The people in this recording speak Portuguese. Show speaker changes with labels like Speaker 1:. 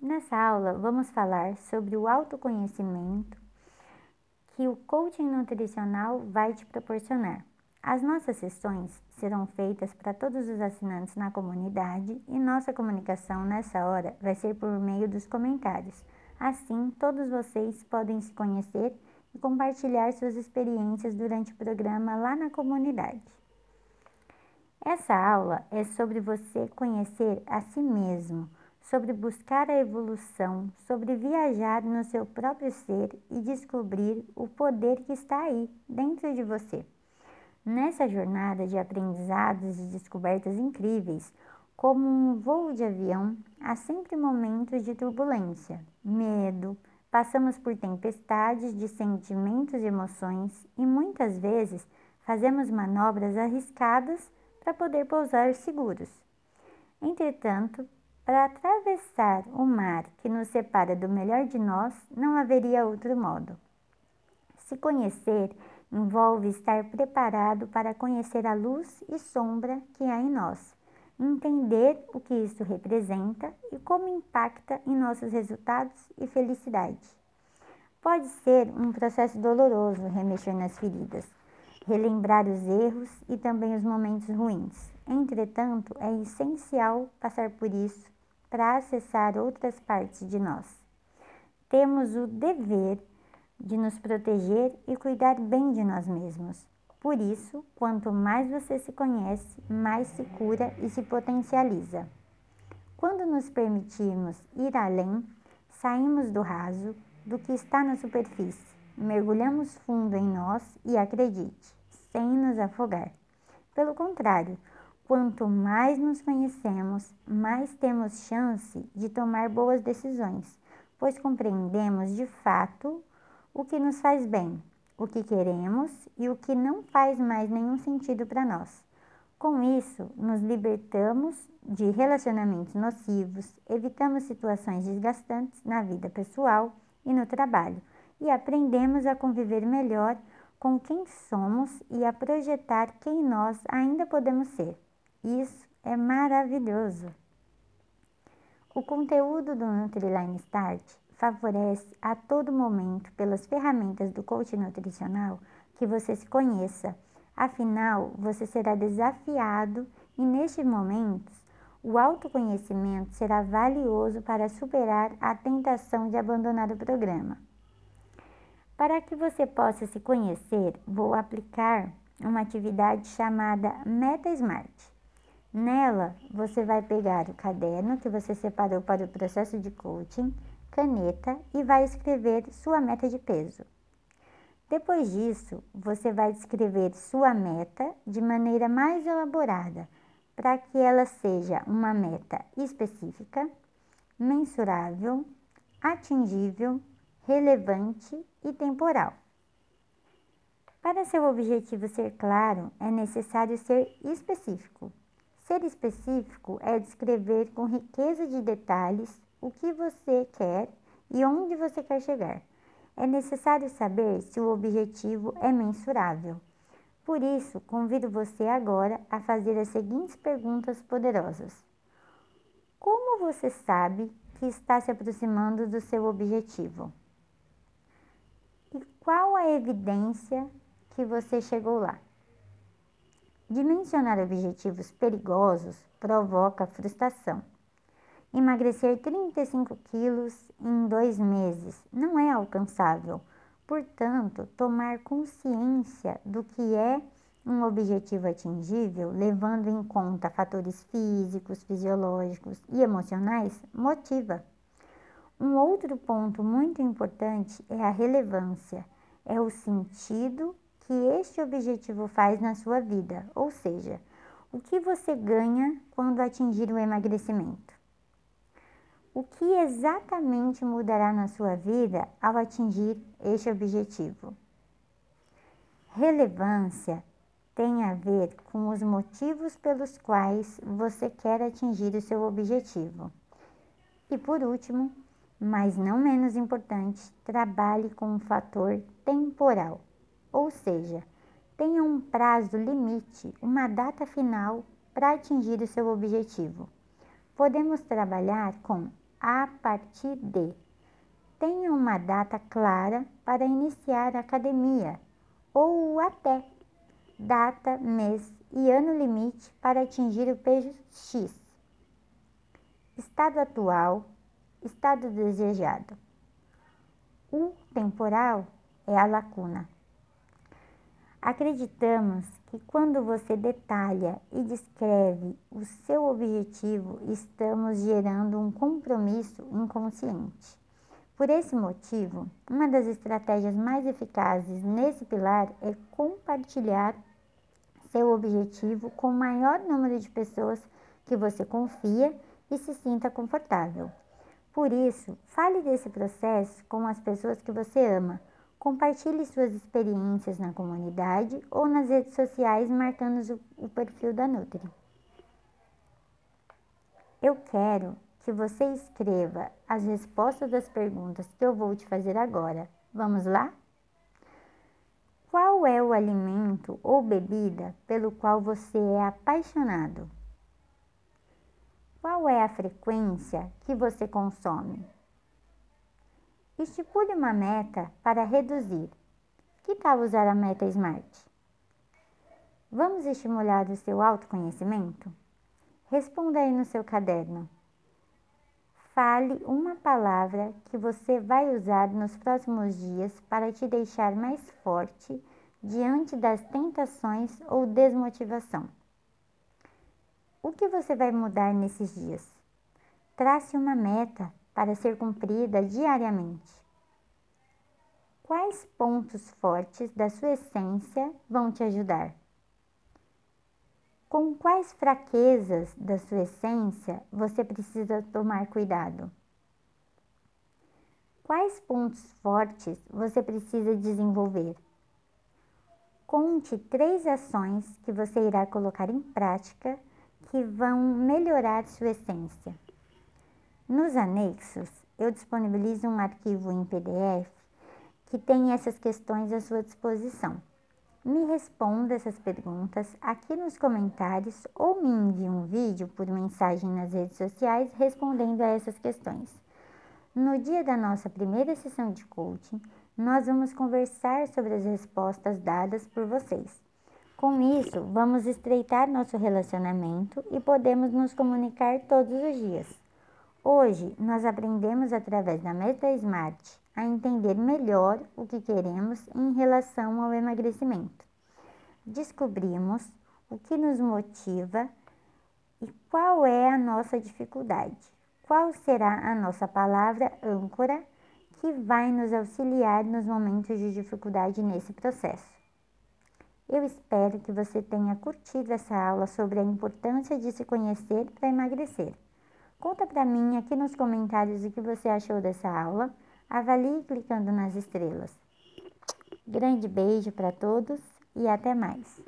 Speaker 1: Nessa aula, vamos falar sobre o autoconhecimento que o coaching nutricional vai te proporcionar. As nossas sessões serão feitas para todos os assinantes na comunidade e nossa comunicação nessa hora vai ser por meio dos comentários. Assim, todos vocês podem se conhecer e compartilhar suas experiências durante o programa lá na comunidade. Essa aula é sobre você conhecer a si mesmo, sobre buscar a evolução, sobre viajar no seu próprio ser e descobrir o poder que está aí dentro de você. Nessa jornada de aprendizados e descobertas incríveis, como um voo de avião, há sempre momentos de turbulência, medo, passamos por tempestades de sentimentos e emoções e muitas vezes fazemos manobras arriscadas para poder pousar seguros. Entretanto, para atravessar o mar que nos separa do melhor de nós, não haveria outro modo. Se conhecer envolve estar preparado para conhecer a luz e sombra que há em nós, entender o que isso representa e como impacta em nossos resultados e felicidade. Pode ser um processo doloroso remexer nas feridas, relembrar os erros e também os momentos ruins. Entretanto, é essencial passar por isso para acessar outras partes de nós. Temos o dever de nos proteger e cuidar bem de nós mesmos. Por isso, quanto mais você se conhece, mais se cura e se potencializa. Quando nos permitimos ir além, saímos do raso, do que está na superfície, mergulhamos fundo em nós e acredite, sem nos afogar. Pelo contrário, quanto mais nos conhecemos, mais temos chance de tomar boas decisões, pois compreendemos de fato o que nos faz bem, o que queremos e o que não faz mais nenhum sentido para nós. Com isso, nos libertamos de relacionamentos nocivos, evitamos situações desgastantes na vida pessoal e no trabalho e aprendemos a conviver melhor com quem somos e a projetar quem nós ainda podemos ser. Isso é maravilhoso! O conteúdo do Nutriline Start favorece a todo momento, pelas ferramentas do coaching nutricional, que você se conheça. Afinal, você será desafiado e, nestes momentos, o autoconhecimento será valioso para superar a tentação de abandonar o programa. Para que você possa se conhecer, vou aplicar uma atividade chamada Meta Smart. Nela, você vai pegar o caderno que você separou para o processo de coaching, caneta e vai escrever sua meta de peso. Depois disso, você vai descrever sua meta de maneira mais elaborada, para que ela seja uma meta específica, mensurável, atingível, relevante e temporal. Para seu objetivo ser claro, é necessário ser específico. Ser específico é descrever com riqueza de detalhes o que você quer e onde você quer chegar. É necessário saber se o objetivo é mensurável. Por isso, convido você agora a fazer as seguintes perguntas poderosas: Como você sabe que está se aproximando do seu objetivo? E qual a evidência que você chegou lá? Dimensionar objetivos perigosos provoca frustração. Emagrecer 35 quilos em dois meses não é alcançável. Portanto, tomar consciência do que é um objetivo atingível, levando em conta fatores físicos, fisiológicos e emocionais, motiva. Um outro ponto muito importante é a relevância, é o sentido que este objetivo faz na sua vida, ou seja, o que você ganha quando atingir o emagrecimento. O que exatamente mudará na sua vida ao atingir este objetivo? Relevância tem a ver com os motivos pelos quais você quer atingir o seu objetivo. E por último, mas não menos importante, trabalhe com o fator temporal, ou seja, tenha um prazo limite, uma data final para atingir o seu objetivo. Podemos trabalhar com a partir de. Tenha uma data clara para iniciar a academia ou até data, mês e ano limite para atingir o peso X. Estado atual, estado desejado. O temporal é a lacuna. Acreditamos que quando você detalha e descreve o seu objetivo, estamos gerando um compromisso inconsciente. Por esse motivo, uma das estratégias mais eficazes nesse pilar é compartilhar seu objetivo com o maior número de pessoas que você confia e se sinta confortável. Por isso, fale desse processo com as pessoas que você ama Compartilhe suas experiências na comunidade ou nas redes sociais marcando o perfil da Nutri. Eu quero que você escreva as respostas das perguntas que eu vou te fazer agora. Vamos lá? Qual é o alimento ou bebida pelo qual você é apaixonado? Qual é a frequência que você consome? Estipule uma meta para reduzir. Que tal usar a meta SMART? Vamos estimular o seu autoconhecimento? Responda aí no seu caderno. Fale uma palavra que você vai usar nos próximos dias para te deixar mais forte diante das tentações ou desmotivação. O que você vai mudar nesses dias? Trace uma meta para ser cumprida diariamente. Quais pontos fortes da sua essência vão te ajudar? Com quais fraquezas da sua essência você precisa tomar cuidado? Quais pontos fortes você precisa desenvolver? Conte três ações que você irá colocar em prática que vão melhorar sua essência. Nos anexos, eu disponibilizo um arquivo em PDF que tem essas questões à sua disposição. Me responda essas perguntas aqui nos comentários ou me envie um vídeo por mensagem nas redes sociais respondendo a essas questões. No dia da nossa primeira sessão de coaching, nós vamos conversar sobre as respostas dadas por vocês. Com isso, vamos estreitar nosso relacionamento e podemos nos comunicar todos os dias. Hoje, nós aprendemos através da meta SMART a entender melhor o que queremos em relação ao emagrecimento. Descobrimos o que nos motiva e qual é a nossa dificuldade. Qual será a nossa palavra âncora que vai nos auxiliar nos momentos de dificuldade nesse processo? Eu espero que você tenha curtido essa aula sobre a importância de se conhecer para emagrecer. Conta para mim aqui nos comentários o que você achou dessa aula. Avalie clicando nas estrelas. Grande beijo para todos e até mais.